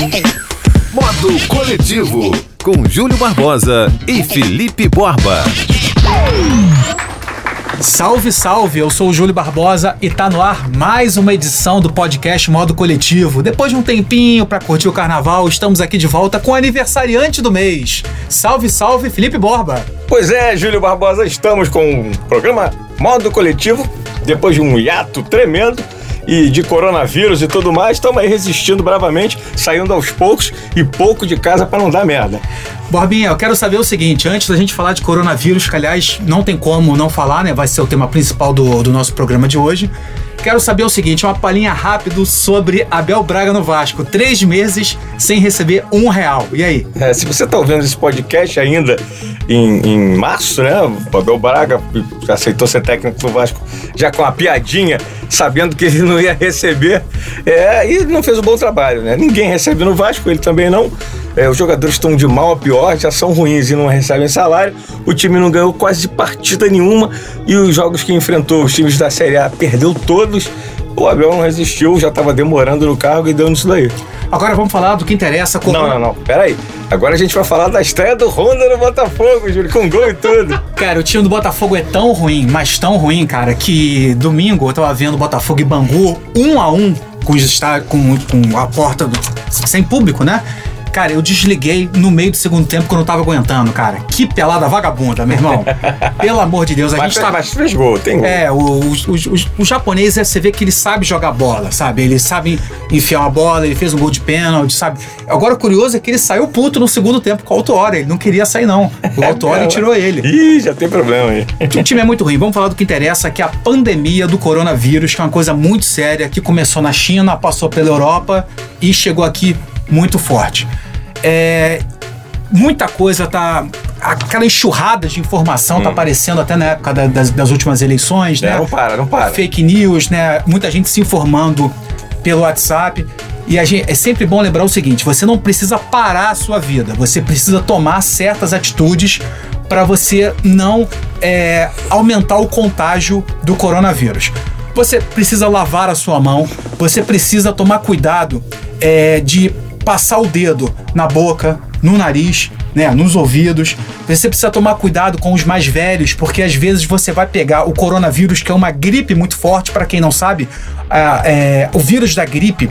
Modo Coletivo, com Júlio Barbosa e Felipe Borba. Salve, salve! Eu sou o Júlio Barbosa e tá no ar mais uma edição do podcast Modo Coletivo. Depois de um tempinho para curtir o carnaval, estamos aqui de volta com o aniversariante do mês. Salve, salve, Felipe Borba! Pois é, Júlio Barbosa, estamos com o programa Modo Coletivo, depois de um hiato tremendo e de coronavírus e tudo mais, estamos aí resistindo bravamente, saindo aos poucos e pouco de casa para não dar merda. Borbinha, eu quero saber o seguinte, antes da gente falar de coronavírus, que aliás não tem como não falar, né? Vai ser o tema principal do, do nosso programa de hoje. Quero saber o seguinte, uma palhinha rápido sobre Abel Braga no Vasco. Três meses sem receber um real. E aí? É, se você está ouvindo esse podcast ainda em, em março, né? O Abel Braga aceitou ser técnico do Vasco já com a piadinha, sabendo que ele não ia receber. É, e não fez um bom trabalho, né? Ninguém recebe no Vasco, ele também não. É, os jogadores estão de mal a pior, já são ruins e não recebem salário. O time não ganhou quase partida nenhuma e os jogos que enfrentou os times da Série A perdeu todos. O Abel não resistiu, já estava demorando no cargo e deu nisso daí. Agora vamos falar do que interessa. Com... Não, não, não. Pera aí. Agora a gente vai falar da estreia do Honda no Botafogo, Júlio, com gol e tudo. Cara, o time do Botafogo é tão ruim, mas tão ruim, cara, que domingo eu tava vendo Botafogo e Bangu um a um com, com, com a porta do, sem público, né? Cara, eu desliguei no meio do segundo tempo quando eu tava aguentando, cara. Que pelada vagabunda, meu irmão. Pelo amor de Deus, a mas, gente tá. Mas fez gol, tem gol. É, os, os, os, os japoneses, você vê que eles sabem jogar bola, sabe? Eles sabem enfiar uma bola, ele fez um gol de pênalti, sabe? Agora o curioso é que ele saiu puto no segundo tempo com o Autuori. Ele não queria sair, não. O Autuori tirou ele. Ih, já tem problema aí. O time é muito ruim. Vamos falar do que interessa, que é a pandemia do coronavírus, que é uma coisa muito séria, que começou na China, passou pela Europa e chegou aqui muito forte. É, muita coisa tá. Aquela enxurrada de informação tá hum. tá aparecendo até na época da, das, das, últimas eleições, né? Não para, não para. Fake news, né? Muita gente se informando pelo WhatsApp. E a gente, é sempre bom lembrar o seguinte: você não precisa parar a sua vida, você precisa tomar certas atitudes para você não é, aumentar o contágio do coronavírus. Você precisa lavar a sua mão, você precisa tomar cuidado é, de passar o dedo na boca, no nariz, né, nos ouvidos. Você precisa tomar cuidado com os mais velhos, porque às vezes você vai pegar o coronavírus, que é uma gripe muito forte, para quem não sabe, é, o vírus da gripe.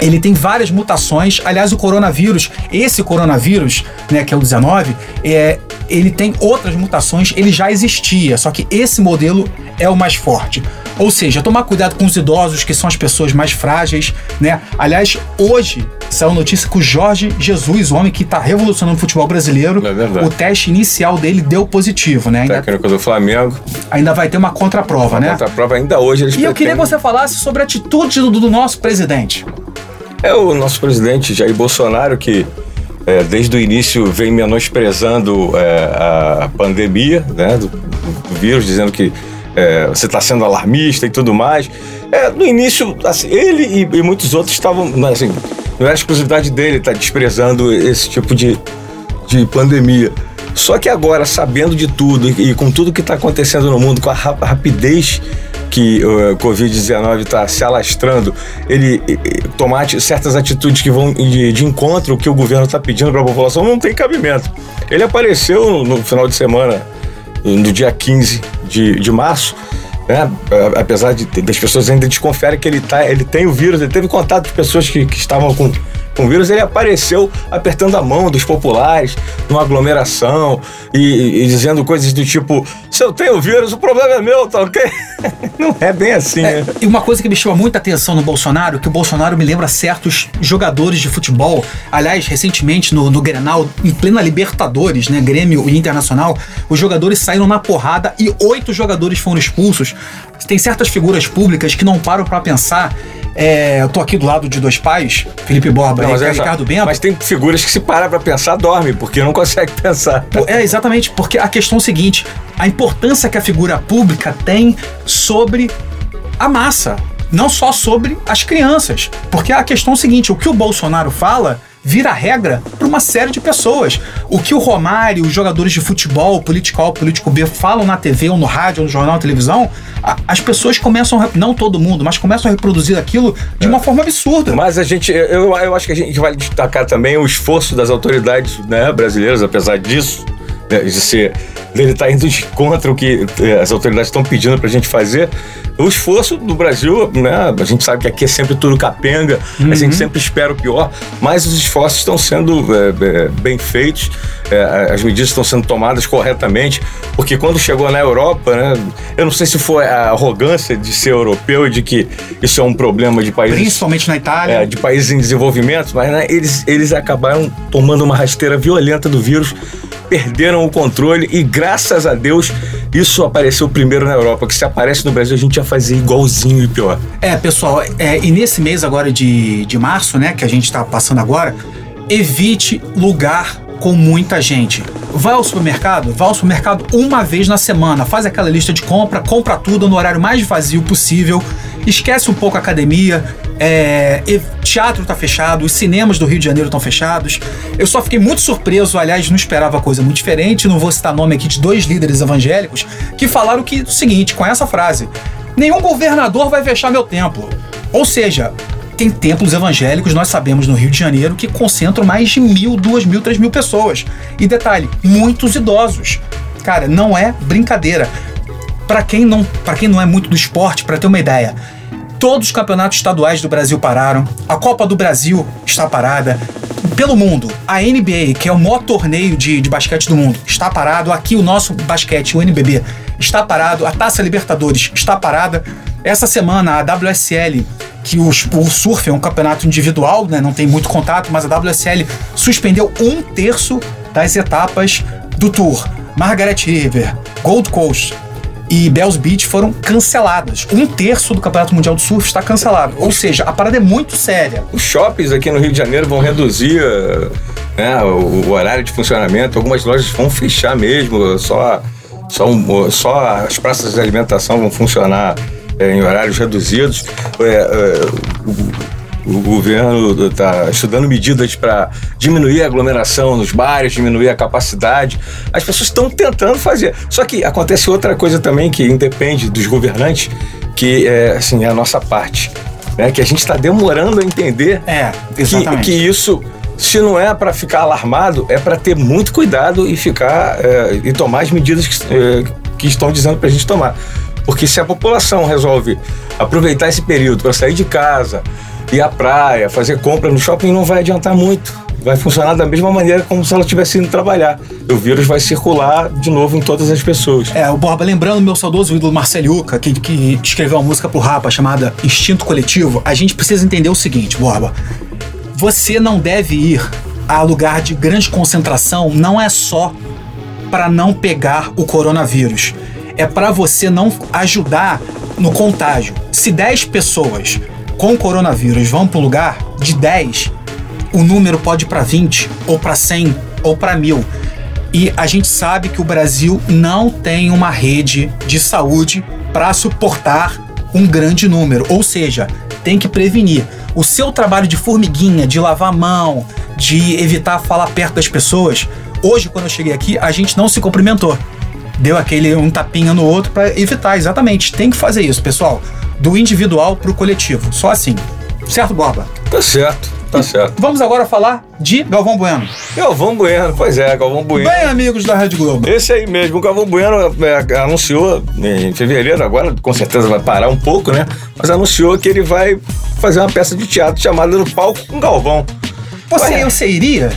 Ele tem várias mutações. Aliás, o coronavírus, esse coronavírus, né, que é o 19, é, ele tem outras mutações, ele já existia, só que esse modelo é o mais forte. Ou seja, tomar cuidado com os idosos, que são as pessoas mais frágeis, né? Aliás, hoje saiu notícia que o Jorge Jesus, o homem que está revolucionando o futebol brasileiro, é o teste inicial dele deu positivo, né? Ainda, Técnico do Flamengo. Ainda vai ter uma contraprova, uma né? Contraprova ainda hoje. Eles e pretendem... eu queria que você falasse sobre a atitude do, do nosso presidente. É o nosso presidente Jair Bolsonaro que é, desde o início vem menosprezando é, a pandemia né, do, do vírus, dizendo que é, você está sendo alarmista e tudo mais. É, no início, assim, ele e, e, muitos outros estavam, assim, não era exclusividade dele estar tá desprezando esse tipo de, de pandemia. Só que agora, sabendo de tudo e, e com tudo que está acontecendo no mundo, com a rapidez que o Covid-19 está se alastrando, ele tomar certas atitudes que vão de, de encontro o que o governo está pedindo para a população não tem cabimento. Ele apareceu no, no final de semana no dia 15 de, de março, né? apesar de das pessoas ainda desconfiarem que ele, tá, ele tem o vírus, ele teve contato com pessoas que, que estavam com com o vírus, ele apareceu apertando a mão dos populares numa aglomeração e, e dizendo coisas do tipo: se eu tenho vírus, o problema é meu, tá ok? Não é bem assim, é, né? E uma coisa que me chama muita atenção no Bolsonaro, que o Bolsonaro me lembra certos jogadores de futebol. Aliás, recentemente no, no Grenal, em plena Libertadores, né? Grêmio e Internacional, os jogadores saíram na porrada e oito jogadores foram expulsos. Tem certas figuras públicas que não param para pensar é, eu tô aqui do lado de dois pais, Felipe Borba não, é Ricardo Bento. Mas tem figuras que se param pra pensar, dorme, porque não consegue pensar. É, exatamente, porque a questão é o seguinte: a importância que a figura pública tem sobre a massa, não só sobre as crianças. Porque a questão é o seguinte: o que o Bolsonaro fala vira regra para uma série de pessoas. O que o Romário, os jogadores de futebol, político A, político B, falam na TV ou no rádio ou no jornal, na televisão, a, as pessoas começam, a, não todo mundo, mas começam a reproduzir aquilo de uma forma absurda. Mas a gente, eu, eu acho que a gente vai destacar também o esforço das autoridades né, brasileiras, apesar disso, de ser dele estar tá indo de contra o que eh, as autoridades estão pedindo para a gente fazer. O esforço do Brasil, né? A gente sabe que aqui é sempre tudo capenga, uhum. a gente sempre espera o pior, mas os esforços estão sendo é, bem feitos, é, as medidas estão sendo tomadas corretamente, porque quando chegou na Europa, né? Eu não sei se foi a arrogância de ser europeu e de que isso é um problema de países. Principalmente na Itália. É, de países em desenvolvimento, mas né, eles, eles acabaram tomando uma rasteira violenta do vírus perderam o controle e graças a Deus isso apareceu primeiro na Europa, que se aparece no Brasil a gente ia fazer igualzinho e pior. É, pessoal, é, e nesse mês agora de, de março, né, que a gente está passando agora, evite lugar com muita gente. Vai ao supermercado? Vai ao supermercado uma vez na semana. Faz aquela lista de compra, compra tudo no horário mais vazio possível. Esquece um pouco a academia, é, teatro tá fechado, os cinemas do Rio de Janeiro estão fechados. Eu só fiquei muito surpreso, aliás, não esperava coisa muito diferente. Não vou citar nome aqui de dois líderes evangélicos que falaram que o seguinte, com essa frase: nenhum governador vai fechar meu templo. Ou seja, tem templos evangélicos, nós sabemos, no Rio de Janeiro, que concentram mais de mil, duas mil, três mil pessoas. E detalhe, muitos idosos. Cara, não é brincadeira. Para quem não, para quem não é muito do esporte, para ter uma ideia, Todos os campeonatos estaduais do Brasil pararam. A Copa do Brasil está parada. Pelo mundo, a NBA, que é o maior torneio de, de basquete do mundo, está parado. Aqui o nosso basquete, o NBB, está parado. A Taça Libertadores está parada. Essa semana, a WSL, que o, o surf é um campeonato individual, né, não tem muito contato, mas a WSL suspendeu um terço das etapas do Tour. Margaret River, Gold Coast, e Bells Beach foram canceladas. Um terço do Campeonato Mundial do Surf está cancelado. Ou seja, a parada é muito séria. Os shoppings aqui no Rio de Janeiro vão reduzir né, o, o horário de funcionamento, algumas lojas vão fechar mesmo, só, só, só as praças de alimentação vão funcionar é, em horários reduzidos. É, é, o governo está estudando medidas para diminuir a aglomeração nos bares, diminuir a capacidade. As pessoas estão tentando fazer. Só que acontece outra coisa também que independe dos governantes, que é assim, é a nossa parte. Né? Que a gente está demorando a entender é. Que, que isso se não é para ficar alarmado, é para ter muito cuidado e ficar é, e tomar as medidas que, é, que estão dizendo para a gente tomar. Porque se a população resolve aproveitar esse período para sair de casa, ir à praia, fazer compra no shopping não vai adiantar muito. Vai funcionar da mesma maneira como se ela estivesse indo trabalhar. O vírus vai circular de novo em todas as pessoas. É, o Borba, lembrando meu saudoso ídolo Marceliuca, que, que escreveu uma música pro Rapa chamada Instinto Coletivo, a gente precisa entender o seguinte, Borba. Você não deve ir a lugar de grande concentração, não é só para não pegar o coronavírus. É para você não ajudar no contágio. Se 10 pessoas com coronavírus vão para um lugar, de 10, o número pode ir para 20, ou para 100, ou para mil. E a gente sabe que o Brasil não tem uma rede de saúde para suportar um grande número. Ou seja, tem que prevenir. O seu trabalho de formiguinha, de lavar a mão, de evitar falar perto das pessoas. Hoje, quando eu cheguei aqui, a gente não se cumprimentou. Deu aquele um tapinha no outro para evitar, exatamente. Tem que fazer isso, pessoal do individual para o coletivo. Só assim. Certo, Borba? Tá certo, tá certo. Vamos agora falar de Galvão Bueno. Galvão Bueno, pois é, Galvão Bueno. Bem, amigos da Rede Globo. Esse aí mesmo, o Galvão Bueno é, anunciou em fevereiro, agora com certeza vai parar um pouco, né? Mas anunciou que ele vai fazer uma peça de teatro chamada No Palco com Galvão. Você, Ué, você iria?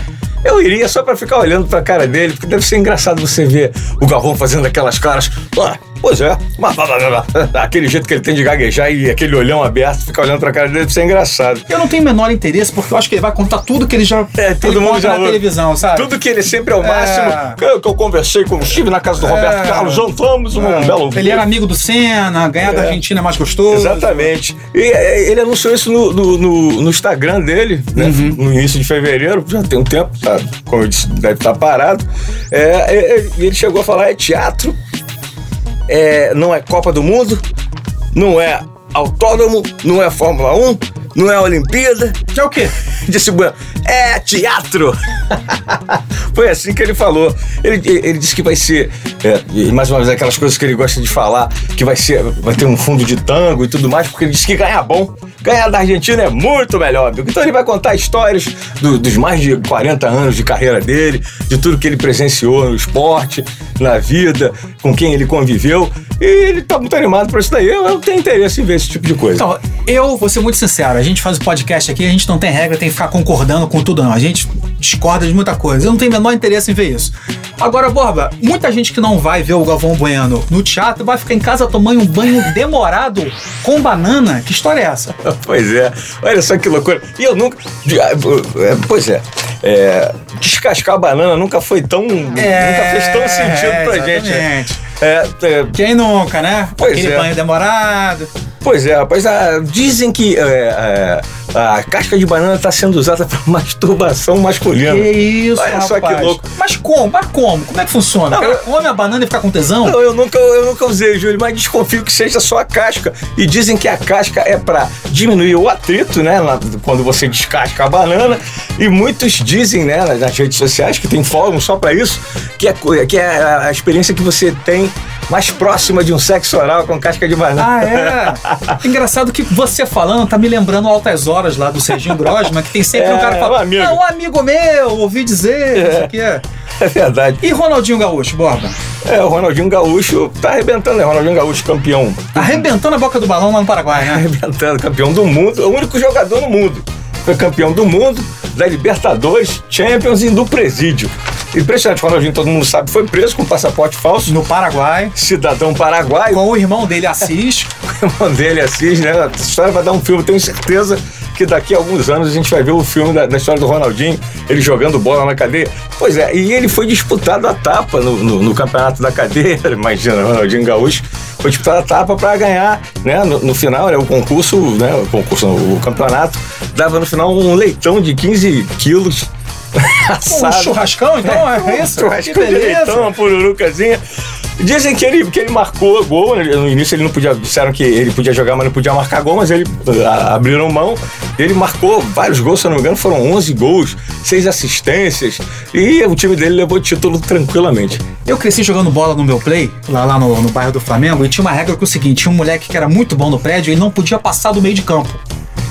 Eu iria só para ficar olhando pra cara dele, porque deve ser engraçado você ver o Galvão fazendo aquelas caras. Ah, Pois é, aquele jeito que ele tem de gaguejar e aquele olhão aberto, ficar olhando pra cara dele, deve ser engraçado. Eu não tenho o menor interesse, porque eu acho que ele vai contar tudo que ele já é, todo mundo já na televisão, sabe? Tudo que ele sempre é o máximo. É... Que, eu, que eu conversei com o estive na casa do Roberto é... Carlos, jantamos um é... belo Ele era amigo do Senna, ganhar da é. Argentina é mais gostoso. Exatamente. E é, ele anunciou isso no, no, no, no Instagram dele, né? Uhum. No início de fevereiro, já tem um tempo, tá, como eu disse, deve estar parado. É, ele chegou a falar: é teatro é, não é Copa do Mundo, não é autódromo, não é Fórmula 1, não é Olimpíada. Que é o quê? Disse Bueno, é teatro. Foi assim que ele falou. Ele, ele disse que vai ser, é, mais uma vez, aquelas coisas que ele gosta de falar, que vai ser, vai ter um fundo de tango e tudo mais, porque ele disse que ganhar bom. Ganhar da Argentina é muito melhor, amigo. Então ele vai contar histórias do- dos mais de 40 anos de carreira dele, de tudo que ele presenciou no esporte, na vida, com quem ele conviveu. E ele tá muito animado por isso daí. Eu, eu tenho interesse em ver esse tipo de coisa. Então, eu vou ser muito sincero, a gente faz o podcast aqui, a gente não tem regra, tem que ficar concordando com tudo, não. A gente discorda de muita coisa. Eu não tenho o menor interesse em ver isso. Agora, Borba, muita gente que não vai ver o Galvão Bueno no teatro vai ficar em casa tomando um banho demorado com banana. Que história é essa? Pois é, olha só que loucura. E eu nunca. ah, é, Pois é, é, descascar a banana nunca foi tão. nunca fez tão sentido pra gente. né? É, é, Quem nunca, né? Pois Aquele é. banho demorado. Pois é, rapaz, ah, dizem que é, é, a casca de banana está sendo usada para masturbação masculina. Que isso, Olha só que rapaz. louco. Mas como? Mas como? Como é que funciona? Não, o cara eu- come a banana e fica com tesão? Não, eu nunca, eu nunca usei, Júlio, mas desconfio que seja só a casca. E dizem que a casca é para diminuir o atrito, né? na- quando você descasca a banana. E muitos dizem, né, nas- redes sociais, que tem fórum só para isso, que é, que é a experiência que você tem mais próxima de um sexo oral com casca de banana. Ah, é? Engraçado que você falando tá me lembrando altas horas lá do Serginho Grosman, que tem sempre É, um cara que fala, um amigo. "Ah, um amigo meu, ouvi dizer, não sei o quê. É verdade. E Ronaldinho Gaúcho, Borba? É, o Ronaldinho Gaúcho tá arrebentando, né? Ronaldinho Gaúcho campeão. Arrebentando a boca do balão lá no Paraguai, né? Arrebentando, campeão do mundo, o único jogador no mundo. Foi campeão do mundo, da Libertadores, Champions e do Presídio. Impressionante, Ronaldinho, todo mundo sabe, foi preso com passaporte falso, No Paraguai, cidadão paraguaio. com o irmão dele, Assis. O irmão dele, Assis, né? Essa história vai dar um filme, tenho certeza que daqui a alguns anos a gente vai ver o filme da, da história do Ronaldinho, ele jogando bola na cadeia. Pois é, e ele foi disputado a tapa no, no- no campeonato da cadeia, imagina, Ronaldinho Gaúcho, foi disputado a tapa para ganhar, né? No, no final, né, o concurso, né? O concurso, o campeonato, dava no final um leitão de 15 quilos. Um churrascão, então, é, um isso? churrascão leitão, uma pururucazinha. Dizem que ele, que ele marcou gol, no início ele não podia, disseram que ele podia jogar, mas não podia marcar gol, mas ele a- abriram mão. Ele marcou vários gols, se eu não me engano, foram 11 gols, 6 assistências, e o time dele levou o título tranquilamente. Eu cresci jogando bola no meu play, lá, lá no, no bairro do Flamengo, e tinha uma regra que é o seguinte: tinha um moleque que era muito bom no prédio, ele não podia passar do meio de campo.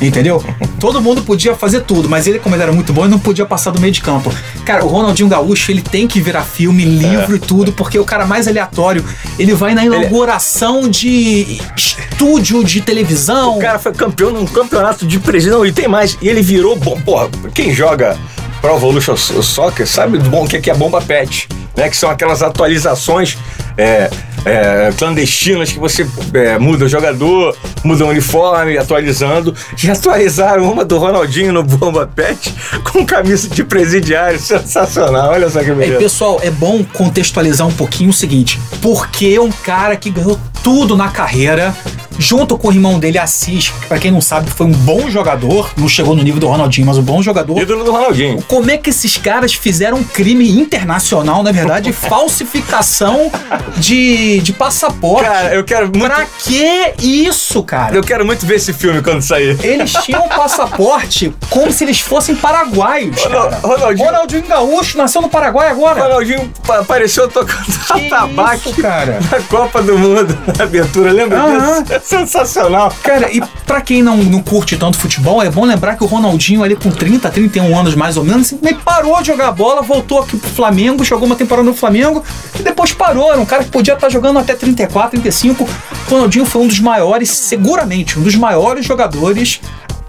Entendeu? Todo mundo podia fazer tudo, mas ele, como ele era muito bom, ele não podia passar do meio de campo. Cara, o Ronaldinho Gaúcho, ele tem que virar filme, livro e tudo, porque o cara mais aleatório, ele vai na inauguração de estúdio de televisão. O cara foi campeão num campeonato de presidente, não, e tem mais, e ele virou bom. Porra, quem joga Pro Evolution Soccer sabe do bom que que é bomba pet, né? Que são aquelas atualizações é, é, clandestinas que você é, muda o jogador, muda o uniforme, atualizando. E atualizaram uma do Ronaldinho no bomba pet com camisa de presidiário, sensacional. Olha só que É, beleza. pessoal, é bom contextualizar um pouquinho o seguinte: porque um cara que ganhou tudo na carreira, junto com o irmão dele, Assis, que pra quem não sabe, foi um bom jogador, não chegou no nível do Ronaldinho, mas um bom jogador. Ídolo do Ronaldinho. Como é que esses caras fizeram um crime internacional, na verdade, falsificação de, de passaporte? Cara, eu quero muito. Pra que isso, cara? Eu quero muito ver esse filme quando sair. Eles tinham um passaporte como se eles fossem paraguaios. Ronaldinho- Ronaldinho Gaúcho nasceu no Paraguai agora. Ronaldinho pa- apareceu tocando Que atabaque isso, cara? na Copa do Mundo, na abertura, lembra Aham. disso? É sensacional. Cara, e pra quem não, não curte tanto futebol, é bom lembrar que o Ronaldinho ali com 30, 31 anos mais ou menos, simplesmente parou de jogar bola, voltou aqui pro Flamengo, jogou uma temporada no Flamengo e depois parou. Era um cara que podia estar jogando até 34, 35. O Ronaldinho foi um dos maiores, seguramente, um dos maiores jogadores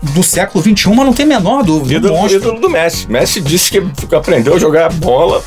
do século XXI, mas não tem a menor dúvida. Um Ídolo, ídolo do Messi. Messi disse que aprendeu a jogar bola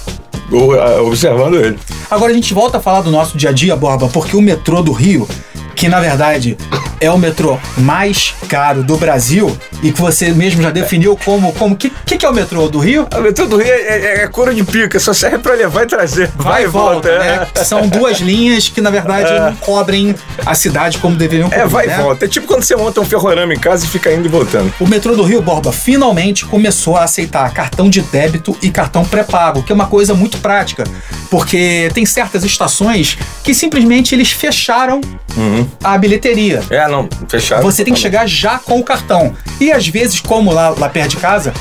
observando ele. Agora a gente volta a falar do nosso dia a dia, Borba, porque o metrô do Rio, que na verdade é o metrô mais caro do Brasil e que você mesmo já definiu como como que que, que é o metrô do Rio? A metrô do Rio é, é, é couro de pica, só serve pra levar e trazer. Vai, e volta, é. né? São duas linhas que na verdade não cobrem a cidade como deveriam cobrir. É, vai né? e volta. É tipo quando você monta um ferrorama em casa e fica indo e voltando. O metrô do Rio Borba finalmente começou a aceitar cartão de débito e cartão pré-pago, que é uma coisa muito prática, porque tem certas estações que simplesmente eles fecharam Uhum. a bilheteria. É, não, fechado. Você tem que Tá chegar já com o cartão. E às vezes, como lá, lá perto de casa,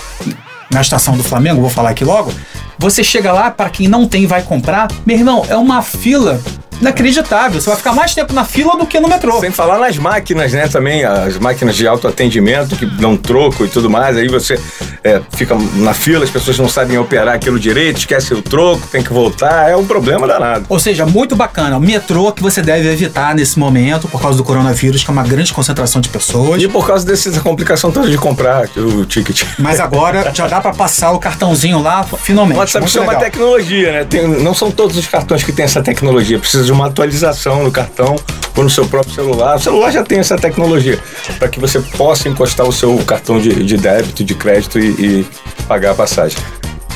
na estação do Flamengo, vou falar aqui logo, você chega lá, para quem não tem vai comprar, meu irmão, é uma fila inacreditável. Você vai ficar mais tempo na fila do que no metrô. Sem falar nas máquinas, né? Também as máquinas de autoatendimento que dão troco e tudo mais. Aí você é, fica na fila, as pessoas não sabem operar aquilo direito, esquece o troco, tem que voltar. É um problema danado. Ou seja, muito bacana. O metrô que você deve evitar nesse momento por causa do coronavírus, que é uma grande concentração de pessoas. E por causa dessa complicação toda de comprar o ticket. Mas agora já dá para passar o cartãozinho lá, finalmente. WhatsApp Muito chama legal. tecnologia, né? Tem- não são todos os cartões que têm essa tecnologia. Precisa de uma atualização no cartão ou no seu próprio celular. O celular já tem essa tecnologia para que você possa encostar o seu cartão de, de débito, de crédito e, e pagar a passagem.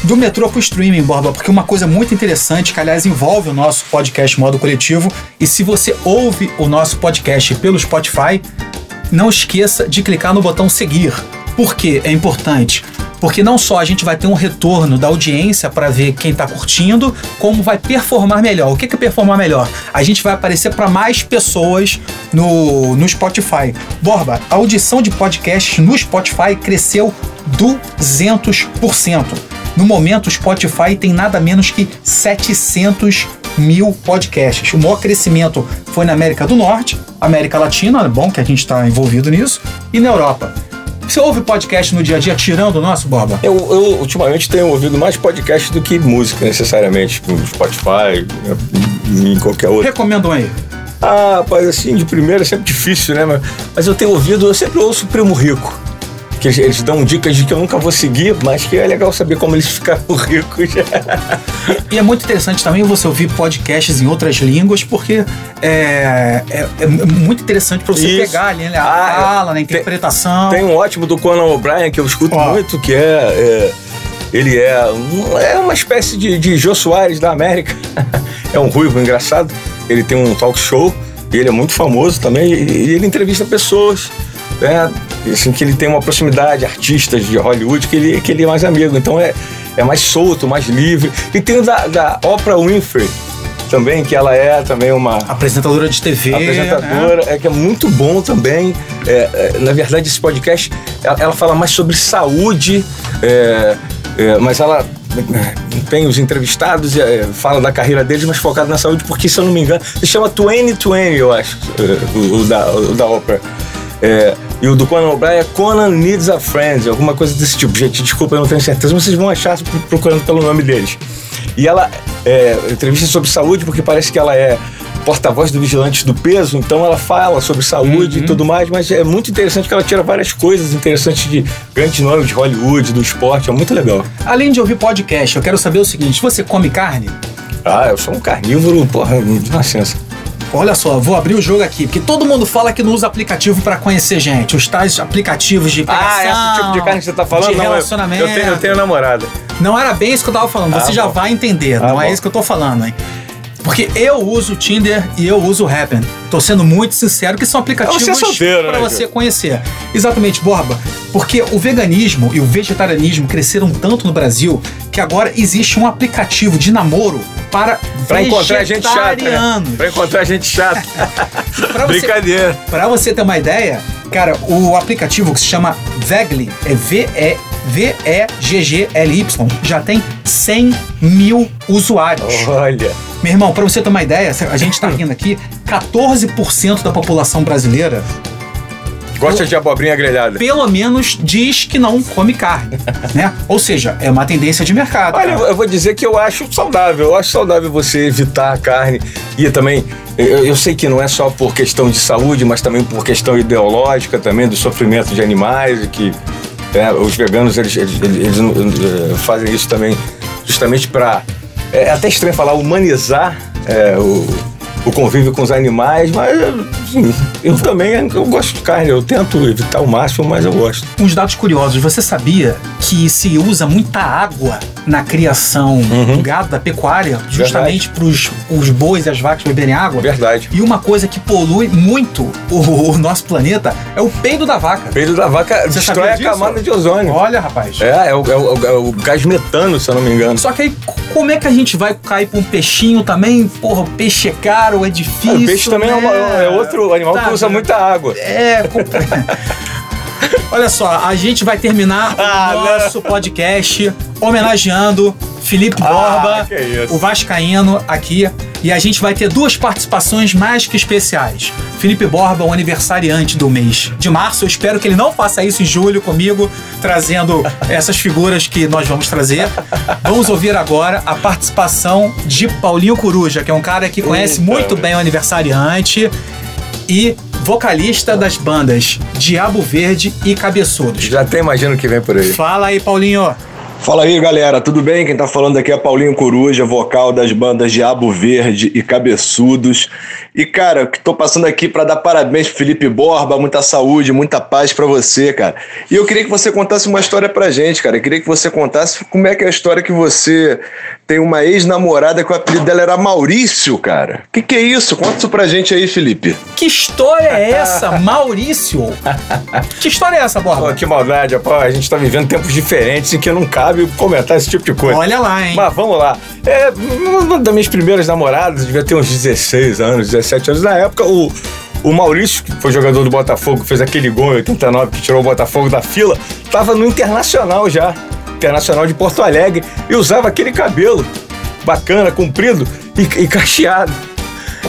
do metrô pro streaming, Borba, porque uma coisa muito interessante, que aliás envolve o nosso podcast Modo Coletivo, e se você ouve o nosso podcast pelo Spotify, não esqueça de clicar no botão seguir. Por que é importante? Porque não só a gente vai ter um retorno da audiência para ver quem está curtindo, como vai performar melhor. O que é performar melhor? A gente vai aparecer para mais pessoas no, no Spotify. Borba, a audição de podcasts no Spotify cresceu 200%. No momento, o Spotify tem nada menos que 700 mil podcasts. O maior crescimento foi na América do Norte, América Latina, é bom que a gente está envolvido nisso, e na Europa. Você ouve podcast no dia a dia tirando o nosso, Borba? Eu, eu, ultimamente tenho ouvido mais podcast do que música, necessariamente, no Spotify, em qualquer outro. Recomendo aí. Ah, rapaz, assim, de primeira é sempre difícil, né? Mas, mas eu tenho ouvido, eu sempre ouço o Primo Rico. Que eles, eles dão dicas de que eu nunca vou seguir, mas que é legal saber como eles ficaram ricos. E é muito interessante também você ouvir podcasts em outras línguas, porque é, é- é muito interessante para você Isso. pegar ali né, a Ah, fala, né, a Tem- interpretação. Tem um ótimo do Conan O'Brien que eu escuto Ó. muito, que é, é- Ele é, é uma espécie de, de Jô Soares da América. é um ruivo engraçado. Ele tem um talk show e ele é muito famoso também. E, e ele entrevista pessoas. Né? E, Assim, que ele tem uma proximidade, artistas de Hollywood, que ele, que ele é mais amigo. Então é, é mais solto, mais livre. E tem o da, da Oprah Winfrey também, que ela é também uma Apresentadora de TV. né? apresentadora, é que é muito bom também. É, é, na verdade, esse podcast, ela, ela fala mais sobre saúde, é, é, mas ela é, tem os entrevistados, é, fala da carreira deles, mas focado na saúde, porque, se eu não me engano, se chama 2020, eu acho, o, o da, o da ópera. É, e o do Conan O'Brien é Conan Needs a Friend, alguma coisa desse tipo. Gente, desculpa, eu não tenho certeza, mas vocês vão achar pro- procurando pelo nome deles. E ela é, entrevista sobre saúde, porque parece que ela é porta-voz do Vigilantes do Peso, então ela fala sobre saúde e tudo mais, mas é muito interessante que ela tira várias coisas interessantes de grandes nomes de Hollywood, do esporte, é muito legal. Além de ouvir podcast, eu quero saber o seguinte: você come carne? Ah, eu sou um carnívoro, porra, de nascença. Olha só, vou abrir o jogo aqui, porque todo mundo fala que não usa aplicativo pra conhecer gente. Os tais aplicativos de pegação, Ah, esse tipo de carne que você tá falando? de não, eu- relacionamento. eu, tenho, eu tenho namorada. Não era bem isso que eu tava falando, você Ah, já bom. vai entender, Ah, não é bom. isso que eu tô falando, hein? Porque eu uso o Tinder e eu uso o Happen. Tô sendo muito sincero que são aplicativos é solteiro, pra né, você Gil? conhecer. Exatamente, Borba. Porque o veganismo e o vegetarianismo cresceram tanto no Brasil que agora existe um aplicativo de namoro para Pra encontrar gente chata. Né? Pra encontrar gente chata. Pra você- Brincadeira. Pra você ter uma ideia, cara, o aplicativo que se chama Vegly, é V-E- V-E-G-G-L-Y, já tem 100 mil usuários. Olha. Meu irmão, pra você ter uma ideia, a gente tá rindo aqui, 14% da população brasileira Gosta de abobrinha grelhada. pelo menos diz que não come carne, né? Ou seja, é uma tendência de mercado. Olha, cara. eu vou dizer que eu acho saudável. Eu acho saudável você evitar a carne. E também, eu, eu sei que não é só por questão de saúde, mas também por questão ideológica também, do sofrimento de animais, e que é, os veganos, eles, eles- eles, eh, fazem isso também justamente para... É até estranho falar, humanizar é, o, o convívio com os animais, mas assim, eu também eu gosto de carne. Eu tento evitar o máximo, mas eu gosto. Uns dados curiosos. Você sabia que se usa muita água na criação do gado, da pecuária, justamente para os bois e as vacas beberem água? Verdade. E uma coisa que polui muito o, o nosso planeta é o peido da vaca. O peido da vaca Você destrói a camada de ozônio. Olha, rapaz. É, é o, é o- é o gás metano, se eu não me engano. Só que aí, como é que a gente vai cair pra um peixinho também? Porra, peixe é caro, caro, é difícil. o peixe também é, uma- né? é outro animal Tá, que usa muita água. É, com- Olha só, a gente vai terminar Ah, o não. nosso podcast homenageando Felipe Ah, Borba, o Vascaíno aqui. E a gente vai ter duas participações mais que especiais. Felipe Borba, o aniversariante do mês de março. Eu espero que ele não faça isso em julho comigo, trazendo essas figuras que nós vamos trazer. Vamos ouvir agora a participação de Paulinho Coruja, que é um cara que conhece Eita. muito bem o aniversariante e vocalista das bandas Diabo Verde e Cabeçudos. Já até imagino o que vem por aí. Fala aí, Paulinho. Fala aí, galera, tudo bem? Quem tá falando aqui é Paulinho Coruja, vocal das bandas Diabo Verde e Cabeçudos. E, cara, tô passando aqui para dar parabéns pro Felipe Borba, muita saúde, muita paz pra você, cara. E eu queria que você contasse uma história pra gente, cara. Eu queria que você contasse como é que é a história que você tem uma ex-namorada que o apelido dela era Maurício, cara. Que que é isso? Conta isso pra gente aí, Felipe. Que história é essa, Maurício? Que história é essa, Pô, Borba? que maldade, pô, a gente tá vivendo tempos diferentes em que não cabe comentar esse tipo de coisa. Olha lá, hein? Mas vamos lá. É, uma das minhas primeiras namoradas, devia ter uns 16 anos, 17 anos. Na época, o, o Maurício, que foi jogador do Botafogo, fez aquele gol em 89 que tirou o Botafogo da fila, tava no Internacional já. Internacional de Porto Alegre. E usava aquele cabelo bacana, comprido e, e cacheado.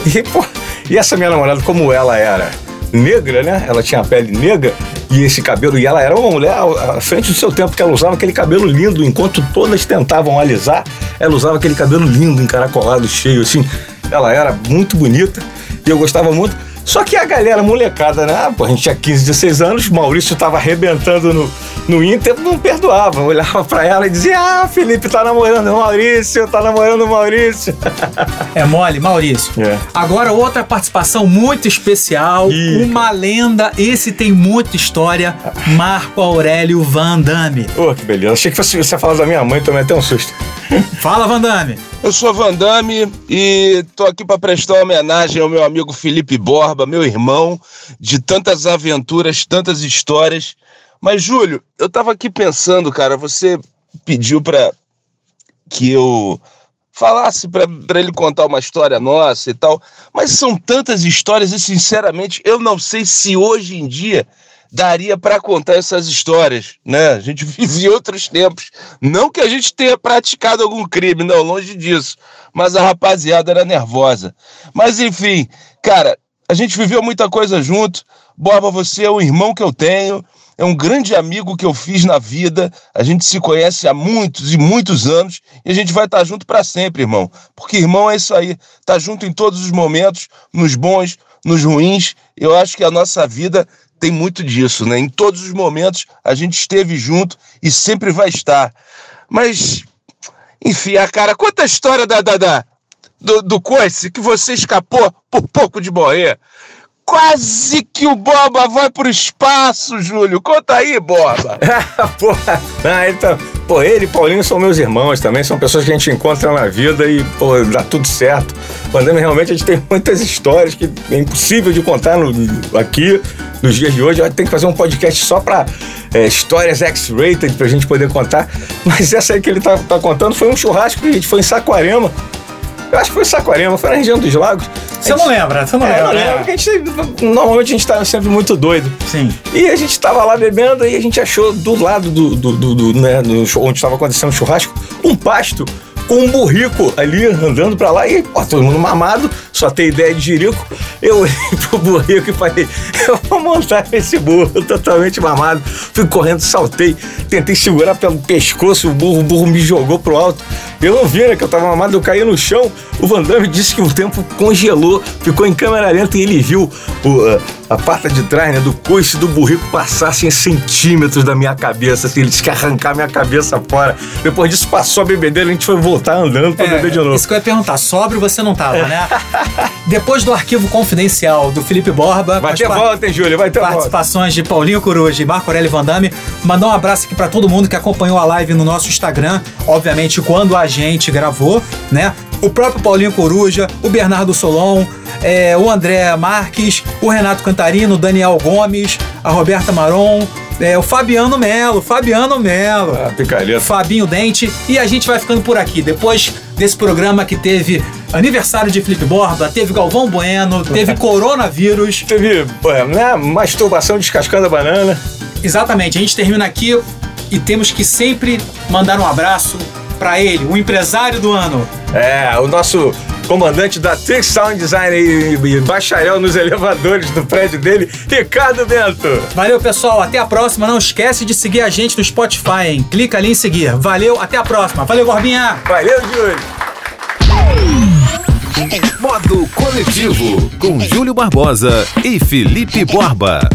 E, pô, e essa minha namorada, como ela era negra, né? Ela tinha a pele negra e esse cabelo. E ela era uma mulher à frente do seu tempo, que ela usava aquele cabelo lindo. Enquanto todas tentavam alisar, ela usava aquele cabelo lindo, encaracolado, cheio, assim. Ela era muito bonita e eu gostava muito. Só que a galera molecada, né? Ah, pô, a gente tinha 15, 16 anos, Maurício tava arrebentando no, no Inter, não perdoava. Olhava pra ela e dizia: Ah, Felipe tá namorando o Maurício, tá namorando o Maurício. É mole, Maurício. É. Agora, outra participação muito especial, Ih, uma lenda, esse tem muita história, Marco Aurélio Van Damme. Ô, que beleza. Achei que você falar da minha mãe, tomei até um susto. Fala, Van Damme. Eu sou Vandame e tô aqui para prestar homenagem ao meu amigo Felipe Borba, meu irmão, de tantas aventuras, tantas histórias. Mas, Júlio, eu tava aqui pensando, cara, você pediu para que eu falasse para ele contar uma história nossa e tal, mas são tantas histórias e, sinceramente, eu não sei se hoje em dia daria para contar essas histórias, né? A gente vivia outros tempos. Não que a gente tenha praticado algum crime, não, longe disso. Mas a rapaziada era nervosa. Mas enfim, cara, a gente viveu muita coisa junto. Borba, você é um irmão que eu tenho, é um grande amigo que eu fiz na vida. A gente se conhece há muitos e muitos anos e a gente vai estar junto para sempre, irmão. Porque irmão é isso aí, tá junto em todos os momentos, nos bons, nos ruins. Eu acho que a nossa vida tem muito disso, né? Em todos os momentos a gente esteve junto e sempre vai estar. Mas, enfim, a cara, conta a história da, da, da- do, do coice que você escapou por pouco de morrer. Quase que o Boba vai pro espaço, Júlio. Conta aí, Boba. Porra, ah, então, pô, ele e Paulinho são meus irmãos também, são pessoas que a gente encontra na vida e, pô, dá tudo certo. Pandemia, realmente, a gente tem muitas histórias que é impossível de contar no- aqui, nos dias de hoje. A gente tem que fazer um podcast só pra é, histórias X-rated pra gente poder contar. Mas essa aí que ele tá, tá contando foi um churrasco que a gente foi em Saquarema. Eu acho que foi em Saquarema, foi na região dos lagos. Você não lembra, você não É, eu lembra. não lembro, porque a gente, normalmente a gente tá sempre muito doido. Sim. E a gente tava lá bebendo e a gente achou do lado do, do, do- do, né, onde estava acontecendo o churrasco um pasto com um burrico ali andando pra lá e pô, todo mundo mamado, só tem ideia de jirico. Eu olhei pro burrico e falei, eu vou montar esse burro totalmente mamado. Fui correndo, saltei, tentei segurar pelo pescoço, o burro, o burro me jogou pro alto. Eu não vi, né, que eu tava mamado, eu caí no chão. O Van Damme disse que o tempo congelou, ficou em câmera lenta e ele viu o, a, a parte de trás, né, do coice do burrico passar assim, centímetros da minha cabeça. Assim, ele disse que arrancar minha cabeça fora. Depois disso, passou a bebedeira, a gente foi voltar andando pra beber de novo. É, Isso que eu ia perguntar, sóbrio você não tava, né? Depois do arquivo confidencial do Felipe Borba, Vai ter volta, hein, Júlio? Vai ter volta. participações de Paulinho Coruja e Marco Aurélio Vandame. Mandar um abraço aqui pra todo mundo que acompanhou a live no nosso Instagram, obviamente quando a gente gravou, né? O próprio Paulinho Coruja, o Bernardo Solon, é, o André Marques, o Renato Cantarino, o Daniel Gomes, a Roberta Maron, é, o Fabiano Melo, Fabiano Melo. Ah, picareta. Fabinho Dente. E a gente vai ficando por aqui. Depois desse programa que teve aniversário de Felipe Borba, teve Galvão Bueno, teve coronavírus. Teve é, né, masturbação descascando a banana. Exatamente, a gente termina aqui e temos que sempre mandar um abraço para ele, o empresário do ano. É, o nosso comandante da Tech Sound Design e, e bacharel nos elevadores do prédio dele, Ricardo Bento. Valeu, pessoal. Até a próxima. Não esquece de seguir a gente no Spotify, hein? Clica ali em seguir. Valeu, até a próxima. Valeu, Gorbinha. Valeu, Júlio. Modo Coletivo, com Júlio Barbosa e Felipe Borba.